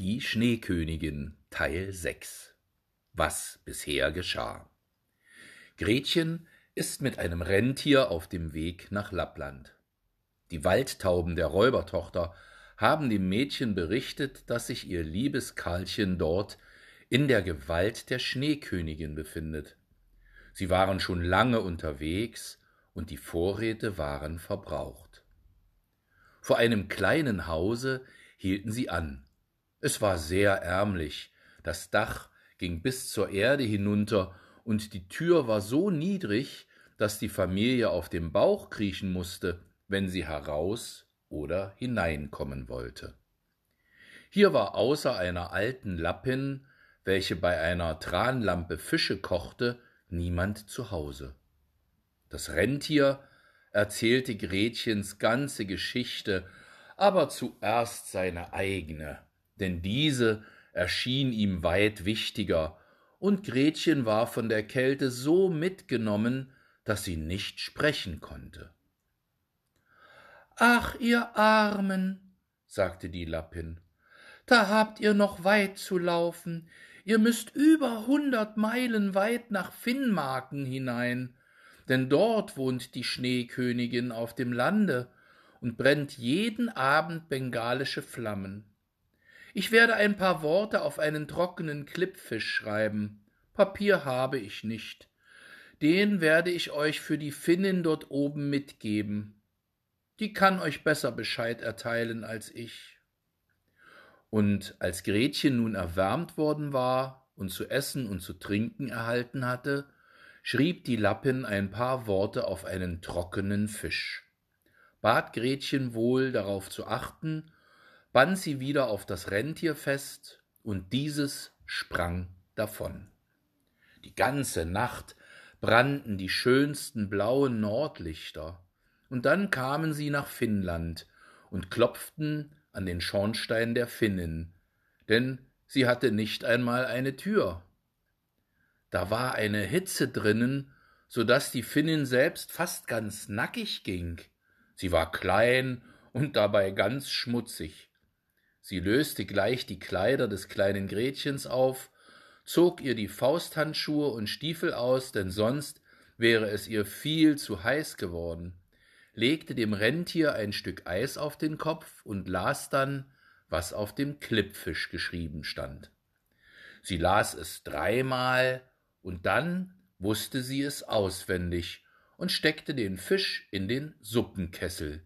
Die Schneekönigin Teil 6 Was bisher geschah Gretchen ist mit einem Rentier auf dem Weg nach Lappland. Die Waldtauben der Räubertochter haben dem Mädchen berichtet, dass sich ihr liebes Karlchen dort in der Gewalt der Schneekönigin befindet. Sie waren schon lange unterwegs und die Vorräte waren verbraucht. Vor einem kleinen Hause hielten sie an. Es war sehr ärmlich, das Dach ging bis zur Erde hinunter, und die Tür war so niedrig, dass die Familie auf dem Bauch kriechen musste, wenn sie heraus oder hineinkommen wollte. Hier war außer einer alten Lappin, welche bei einer Tranlampe Fische kochte, niemand zu Hause. Das Rentier erzählte Gretchens ganze Geschichte, aber zuerst seine eigene, denn diese erschien ihm weit wichtiger, und Gretchen war von der Kälte so mitgenommen, dass sie nicht sprechen konnte. Ach, ihr Armen, sagte die Lappin, da habt ihr noch weit zu laufen, ihr müßt über hundert Meilen weit nach Finnmarken hinein, denn dort wohnt die Schneekönigin auf dem Lande und brennt jeden Abend bengalische Flammen. Ich werde ein paar Worte auf einen trockenen Klippfisch schreiben. Papier habe ich nicht. Den werde ich euch für die Finnin dort oben mitgeben die kann euch besser Bescheid erteilen als ich. Und als Gretchen nun erwärmt worden war und zu essen und zu trinken erhalten hatte, schrieb die Lappin ein paar Worte auf einen trockenen Fisch, bat Gretchen wohl darauf zu achten, band sie wieder auf das Rentier fest, und dieses sprang davon. Die ganze Nacht brannten die schönsten blauen Nordlichter, und dann kamen sie nach Finnland und klopften an den Schornstein der Finnen, denn sie hatte nicht einmal eine Tür. Da war eine Hitze drinnen, so dass die Finnin selbst fast ganz nackig ging. Sie war klein und dabei ganz schmutzig. Sie löste gleich die Kleider des kleinen Gretchens auf, zog ihr die Fausthandschuhe und Stiefel aus, denn sonst wäre es ihr viel zu heiß geworden legte dem Rentier ein Stück Eis auf den Kopf und las dann, was auf dem Klippfisch geschrieben stand. Sie las es dreimal, und dann wusste sie es auswendig und steckte den Fisch in den Suppenkessel,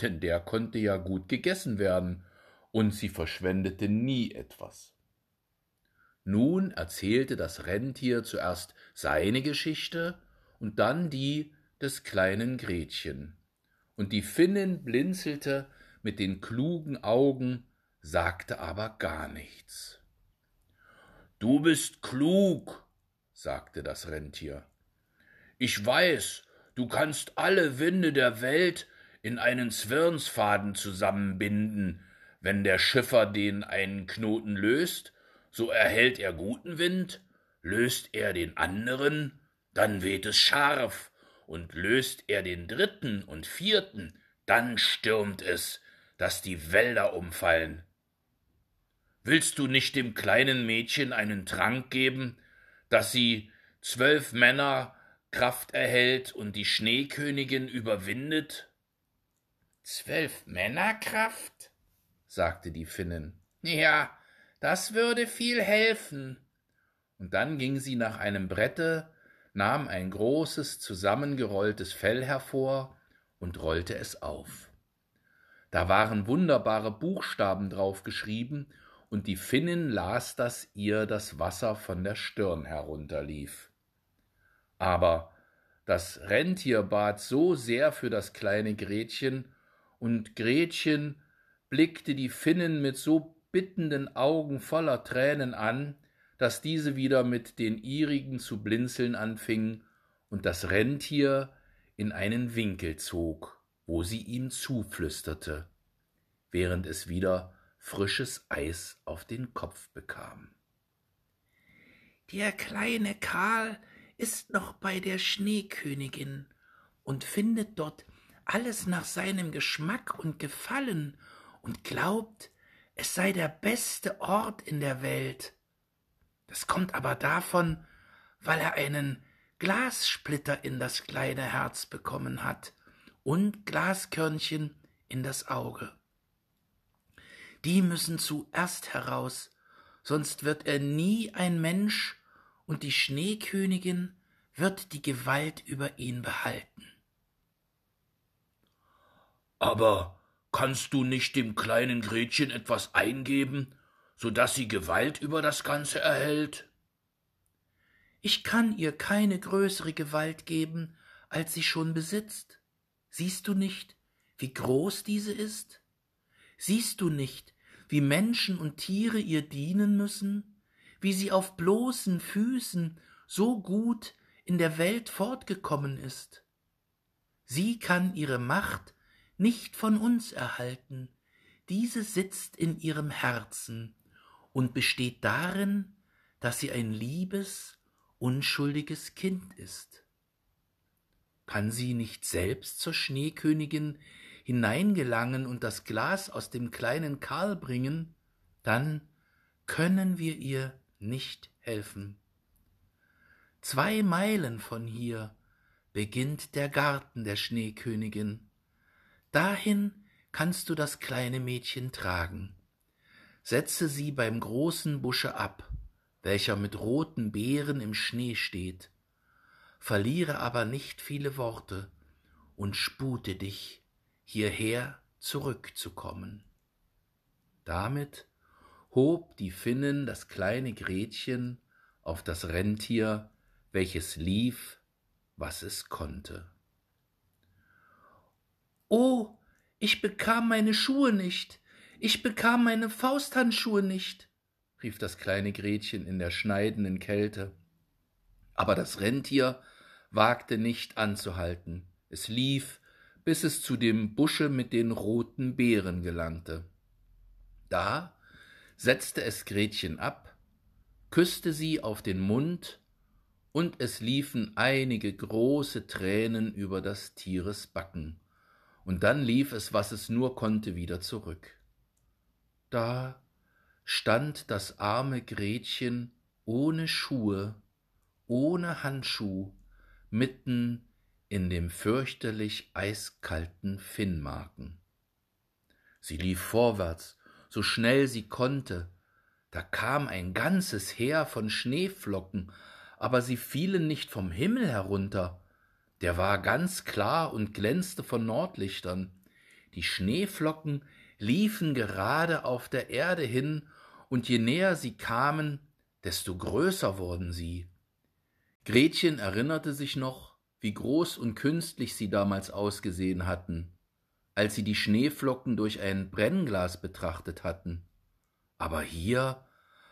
denn der konnte ja gut gegessen werden, und sie verschwendete nie etwas. Nun erzählte das Rentier zuerst seine Geschichte und dann die des kleinen Gretchen und die Finnin blinzelte mit den klugen Augen, sagte aber gar nichts. Du bist klug, sagte das Rentier. Ich weiß, du kannst alle Winde der Welt in einen Zwirnsfaden zusammenbinden, wenn der Schiffer den einen Knoten löst, so erhält er guten Wind, löst er den anderen, dann weht es scharf und löst er den dritten und vierten, dann stürmt es, dass die Wälder umfallen. Willst du nicht dem kleinen Mädchen einen Trank geben, dass sie zwölf Männer Kraft erhält und die Schneekönigin überwindet? Zwölf Männer Kraft? Sagte die Finnin. Ja, das würde viel helfen. Und dann ging sie nach einem Brette, nahm ein großes zusammengerolltes Fell hervor und rollte es auf. Da waren wunderbare Buchstaben drauf geschrieben, und die Finnin las, dass ihr das Wasser von der Stirn herunterlief. Aber das Rentier bat so sehr für das kleine Gretchen, und Gretchen blickte die Finnen mit so bittenden Augen voller Tränen an, dass diese wieder mit den ihrigen zu blinzeln anfing und das Rentier in einen Winkel zog, wo sie ihm zuflüsterte, während es wieder frisches Eis auf den Kopf bekam. Der kleine Karl ist noch bei der Schneekönigin und findet dort alles nach seinem Geschmack und Gefallen und glaubt, es sei der beste Ort in der Welt. Das kommt aber davon, weil er einen Glassplitter in das kleine Herz bekommen hat und Glaskörnchen in das Auge. Die müssen zuerst heraus, sonst wird er nie ein Mensch und die Schneekönigin wird die Gewalt über ihn behalten. Aber kannst du nicht dem kleinen Gretchen etwas eingeben, so dass sie Gewalt über das Ganze erhält? Ich kann ihr keine größere Gewalt geben, als sie schon besitzt. Siehst du nicht, wie groß diese ist? Siehst du nicht, wie Menschen und Tiere ihr dienen müssen, wie sie auf bloßen Füßen so gut in der Welt fortgekommen ist? Sie kann ihre Macht nicht von uns erhalten, diese sitzt in ihrem Herzen und besteht darin, dass sie ein liebes, unschuldiges Kind ist. Kann sie nicht selbst zur Schneekönigin hineingelangen und das Glas aus dem kleinen Karl bringen, dann können wir ihr nicht helfen. Zwei Meilen von hier beginnt der Garten der Schneekönigin. Dahin kannst du das kleine Mädchen tragen. Setze sie beim großen Busche ab, welcher mit roten Beeren im Schnee steht. Verliere aber nicht viele Worte und spute dich, hierher zurückzukommen. Damit hob die Finnen das kleine Gretchen auf das Rentier, welches lief, was es konnte. Oh, ich bekam meine Schuhe nicht, ich bekam meine Fausthandschuhe nicht, rief das kleine Gretchen in der schneidenden Kälte. Aber das Rentier wagte nicht anzuhalten, es lief, bis es zu dem Busche mit den roten Beeren gelangte. Da setzte es Gretchen ab, küsste sie auf den Mund, und es liefen einige große Tränen über das Tieres Backen und dann lief es, was es nur konnte, wieder zurück. Da stand das arme Gretchen ohne Schuhe, ohne Handschuh, mitten in dem fürchterlich eiskalten Finnmarken. Sie lief vorwärts, so schnell sie konnte, da kam ein ganzes Heer von Schneeflocken, aber sie fielen nicht vom Himmel herunter, der war ganz klar und glänzte von Nordlichtern. Die Schneeflocken liefen gerade auf der Erde hin, und je näher sie kamen, desto größer wurden sie. Gretchen erinnerte sich noch, wie groß und künstlich sie damals ausgesehen hatten, als sie die Schneeflocken durch ein Brennglas betrachtet hatten. Aber hier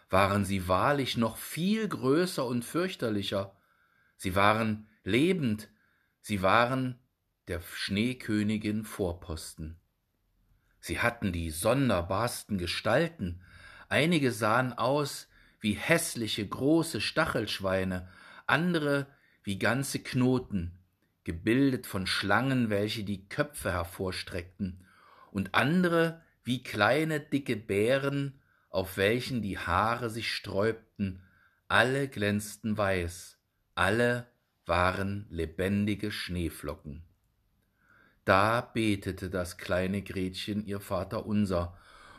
waren sie wahrlich noch viel größer und fürchterlicher. Sie waren lebend, Sie waren der Schneekönigin Vorposten. Sie hatten die sonderbarsten Gestalten, einige sahen aus wie hässliche große Stachelschweine, andere wie ganze Knoten, gebildet von Schlangen, welche die Köpfe hervorstreckten, und andere wie kleine dicke Bären, auf welchen die Haare sich sträubten, alle glänzten weiß, alle waren lebendige Schneeflocken. Da betete das kleine Gretchen ihr Vater unser,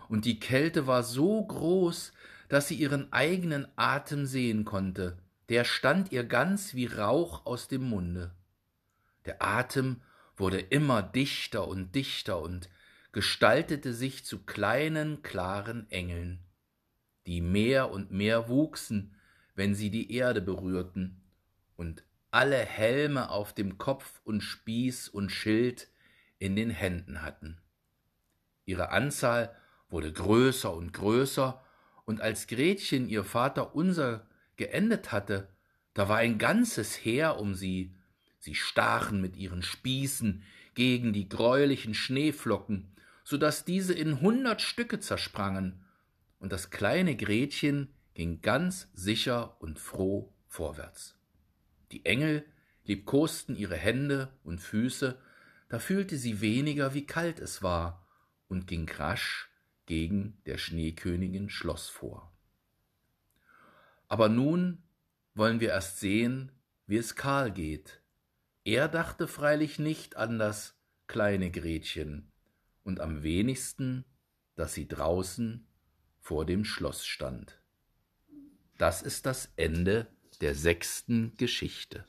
und die Kälte war so groß, dass sie ihren eigenen Atem sehen konnte, der stand ihr ganz wie Rauch aus dem Munde. Der Atem wurde immer dichter und dichter und gestaltete sich zu kleinen, klaren Engeln, die mehr und mehr wuchsen, wenn sie die Erde berührten, und alle Helme auf dem Kopf und Spieß und Schild in den Händen hatten. Ihre Anzahl wurde größer und größer, und als Gretchen ihr Vater unser geendet hatte, da war ein ganzes Heer um sie, sie stachen mit ihren Spießen gegen die greulichen Schneeflocken, so dass diese in hundert Stücke zersprangen, und das kleine Gretchen ging ganz sicher und froh vorwärts. Die Engel liebkosten ihre Hände und Füße, da fühlte sie weniger, wie kalt es war, und ging rasch gegen der Schneekönigin Schloss vor. Aber nun wollen wir erst sehen, wie es Karl geht. Er dachte freilich nicht an das kleine Gretchen und am wenigsten, dass sie draußen vor dem Schloss stand. Das ist das Ende der sechsten Geschichte.